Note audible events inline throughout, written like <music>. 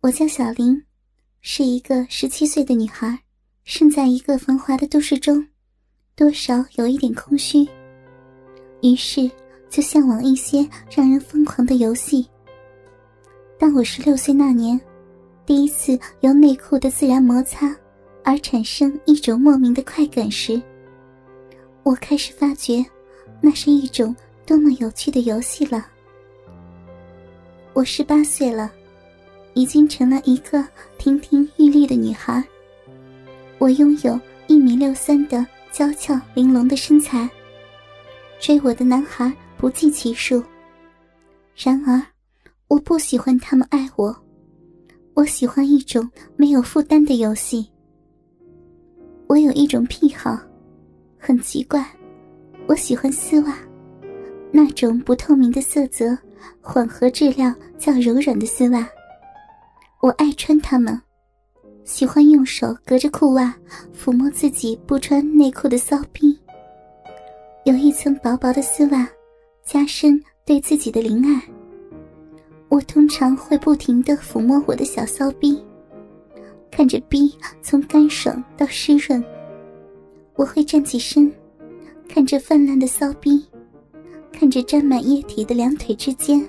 我叫小林，是一个十七岁的女孩，生在一个繁华的都市中，多少有一点空虚，于是就向往一些让人疯狂的游戏。当我十六岁那年，第一次由内裤的自然摩擦而产生一种莫名的快感时，我开始发觉，那是一种多么有趣的游戏了。我十八岁了。已经成了一个亭亭玉立的女孩。我拥有一米六三的娇俏玲珑的身材，追我的男孩不计其数。然而，我不喜欢他们爱我，我喜欢一种没有负担的游戏。我有一种癖好，很奇怪，我喜欢丝袜，那种不透明的色泽、混合质量较柔软的丝袜。我爱穿它们，喜欢用手隔着裤袜抚摸自己不穿内裤的骚逼。有一层薄薄的丝袜，加深对自己的怜爱。我通常会不停的抚摸我的小骚逼，看着逼从干爽到湿润。我会站起身，看着泛滥的骚逼，看着沾满液体的两腿之间，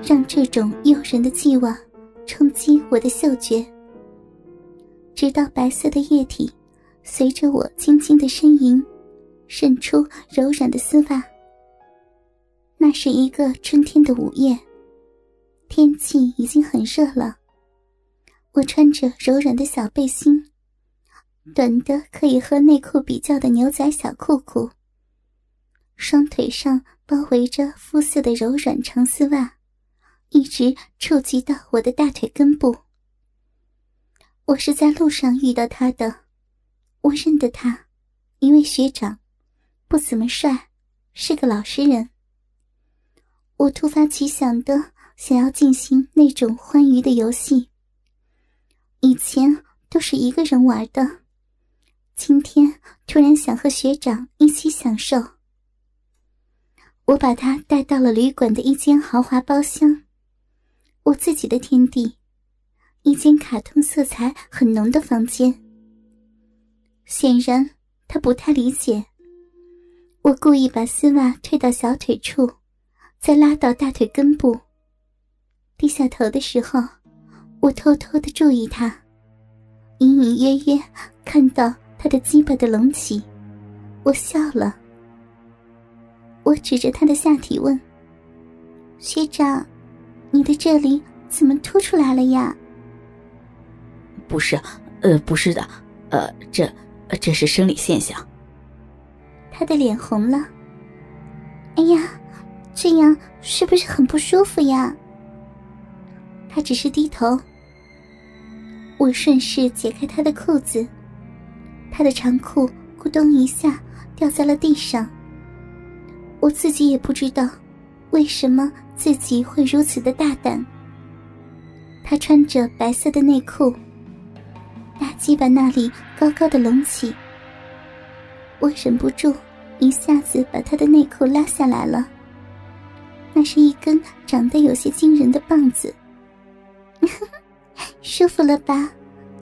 让这种诱人的寄望。冲击我的嗅觉，直到白色的液体随着我轻轻的呻吟渗出柔软的丝袜。那是一个春天的午夜，天气已经很热了。我穿着柔软的小背心，短的可以和内裤比较的牛仔小裤裤，双腿上包围着肤色的柔软长丝袜。一直触及到我的大腿根部。我是在路上遇到他的，我认得他，一位学长，不怎么帅，是个老实人。我突发奇想的想要进行那种欢愉的游戏。以前都是一个人玩的，今天突然想和学长一起享受。我把他带到了旅馆的一间豪华包厢。我自己的天地，一间卡通色彩很浓的房间。显然他不太理解。我故意把丝袜退到小腿处，再拉到大腿根部。低下头的时候，我偷偷的注意他，隐隐约约看到他的鸡巴的隆起。我笑了。我指着他的下体问：“学长。”你的这里怎么凸出来了呀？不是，呃，不是的，呃，这，这是生理现象。他的脸红了。哎呀，这样是不是很不舒服呀？他只是低头。我顺势解开他的裤子，他的长裤咕咚一下掉在了地上。我自己也不知道为什么。自己会如此的大胆。他穿着白色的内裤，大鸡巴那里高高的隆起。我忍不住一下子把他的内裤拉下来了。那是一根长得有些惊人的棒子，<laughs> 舒服了吧？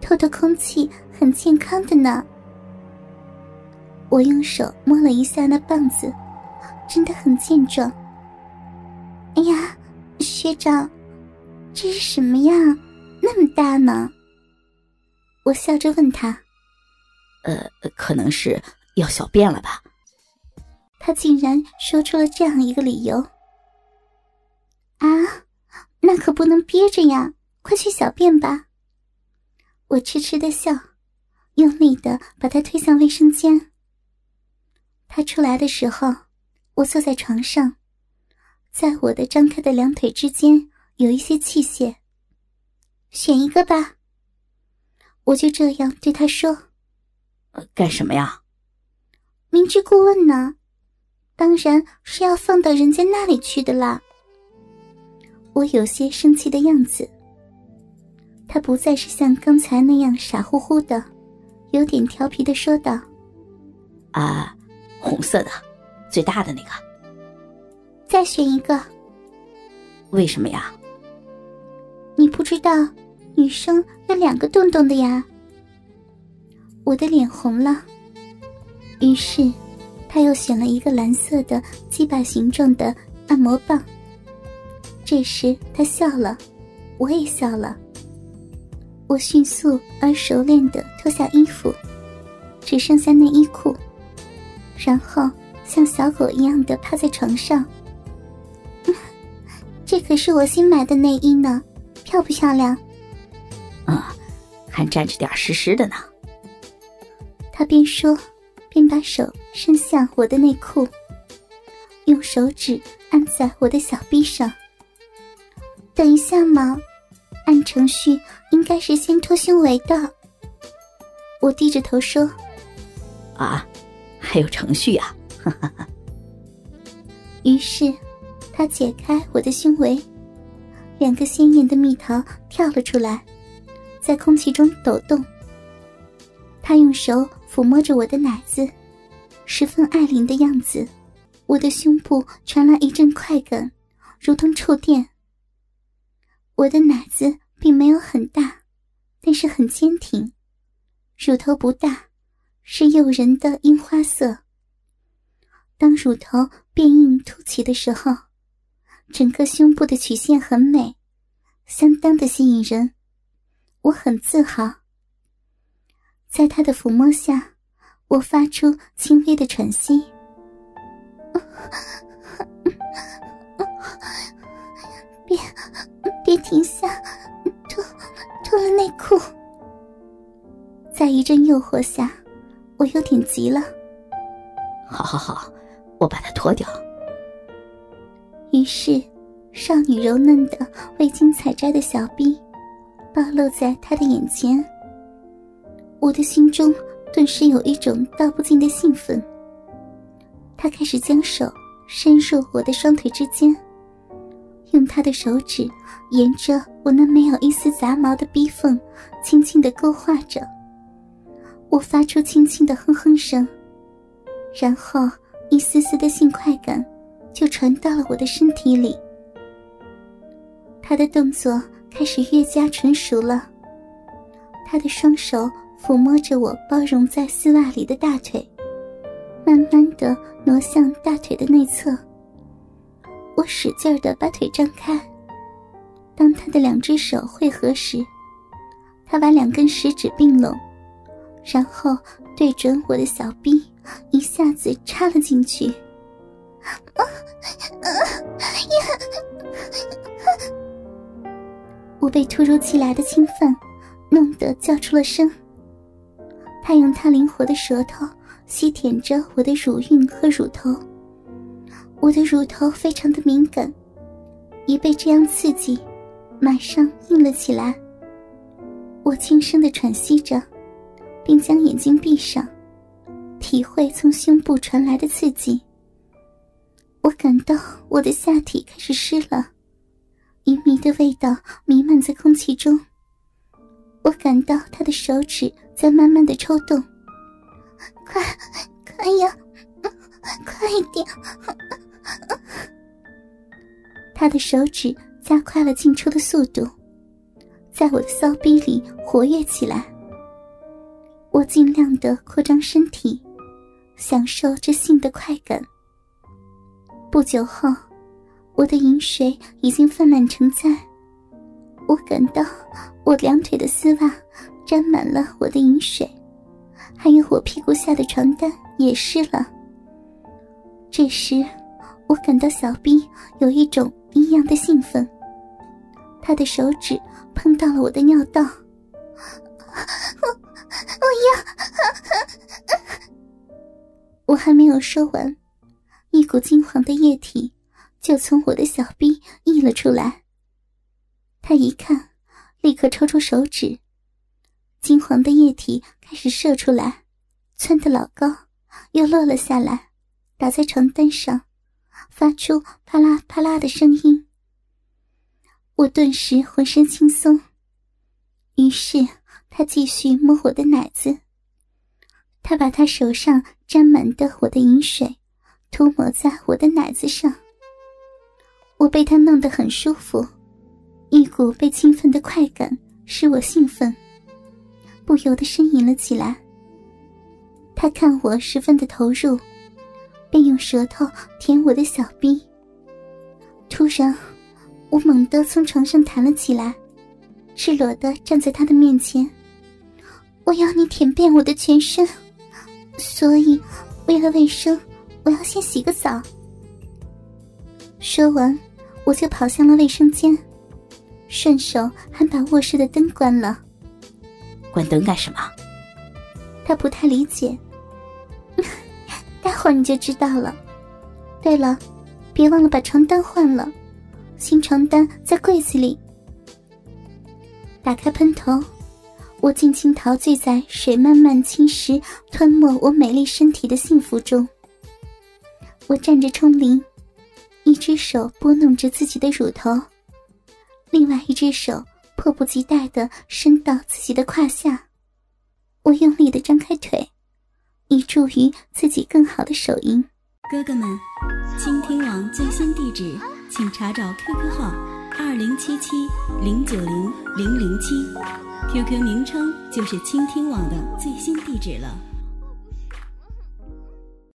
透透空气，很健康的呢。我用手摸了一下那棒子，真的很健壮。学长，这是什么呀？那么大呢？我笑着问他：“呃，可能是要小便了吧？”他竟然说出了这样一个理由。啊，那可不能憋着呀！快去小便吧。我痴痴的笑，用力的把他推向卫生间。他出来的时候，我坐在床上。在我的张开的两腿之间有一些器械，选一个吧。我就这样对他说：“干什么呀？”明知故问呢，当然是要放到人家那里去的啦。我有些生气的样子。他不再是像刚才那样傻乎乎的，有点调皮的说道：“啊，红色的，最大的那个。”再选一个。为什么呀？你不知道，女生有两个洞洞的呀。我的脸红了，于是他又选了一个蓝色的鸡巴形状的按摩棒。这时他笑了，我也笑了。我迅速而熟练的脱下衣服，只剩下内衣裤，然后像小狗一样的趴在床上。这可是我新买的内衣呢，漂不漂亮？啊，还沾着点湿湿的呢。他边说，边把手伸向我的内裤，用手指按在我的小臂上。等一下嘛，按程序应该是先脱胸围的。我低着头说：“啊，还有程序呀！”哈哈哈。于是。他解开我的胸围，两个鲜艳的蜜桃跳了出来，在空气中抖动。他用手抚摸着我的奶子，十分爱怜的样子。我的胸部传来一阵快感，如同触电。我的奶子并没有很大，但是很坚挺，乳头不大，是诱人的樱花色。当乳头变硬凸起的时候。整个胸部的曲线很美，相当的吸引人，我很自豪。在他的抚摸下，我发出轻微的喘息。别，别停下，脱，脱了内裤。在一阵诱惑下，我有点急了。好好好，我把它脱掉。于是，少女柔嫩的未经采摘的小臂暴露在他的眼前。我的心中顿时有一种道不尽的兴奋。他开始将手伸入我的双腿之间，用他的手指沿着我那没有一丝杂毛的逼缝，轻轻的勾画着。我发出轻轻的哼哼声，然后一丝丝的性快感。就传到了我的身体里。他的动作开始越加纯熟了。他的双手抚摸着我包容在丝袜里的大腿，慢慢的挪向大腿的内侧。我使劲的把腿张开。当他的两只手汇合时，他把两根食指并拢，然后对准我的小臂，一下子插了进去。啊 <laughs> 我被突如其来的侵犯弄得叫出了声。他用他灵活的舌头吸舔着我的乳晕和乳头，我的乳头非常的敏感，一被这样刺激，马上硬了起来。我轻声的喘息着，并将眼睛闭上，体会从胸部传来的刺激。我感到我的下体开始湿了，淫迷的味道弥漫在空气中。我感到他的手指在慢慢的抽动，快，快呀，快一点！他的手指加快了进出的速度，在我的骚逼里活跃起来。我尽量的扩张身体，享受这性的快感。不久后，我的饮水已经泛滥成灾。我感到我两腿的丝袜沾满了我的饮水，还有我屁股下的床单也湿了。这时，我感到小臂有一种异样的兴奋。他的手指碰到了我的尿道，我我要，我还没有说完。一股金黄的液体就从我的小臂溢了出来。他一看，立刻抽出手指，金黄的液体开始射出来，窜得老高，又落了下来，打在床单上，发出啪啦啪啦的声音。我顿时浑身轻松。于是他继续摸我的奶子，他把他手上沾满的我的饮水。涂抹在我的奶子上，我被他弄得很舒服，一股被兴奋的快感使我兴奋，不由得呻吟了起来。他看我十分的投入，便用舌头舔我的小臂。突然，我猛地从床上弹了起来，赤裸的站在他的面前。我要你舔遍我的全身，所以为了卫生，我要先洗个澡。说完，我就跑向了卫生间，顺手还把卧室的灯关了。关灯干什么？他不太理解。<laughs> 待会儿你就知道了。对了，别忘了把床单换了，新床单在柜子里。打开喷头。我尽情陶醉在水慢慢侵蚀、吞没我美丽身体的幸福中。我站着冲淋，一只手拨弄着自己的乳头，另外一只手迫不及待地伸到自己的胯下。我用力的张开腿，以助于自己更好的手淫。哥哥们，倾听网最新地址，请查找 QQ 号二零七七零九零零零七。QQ 名称就是倾听网的最新地址了。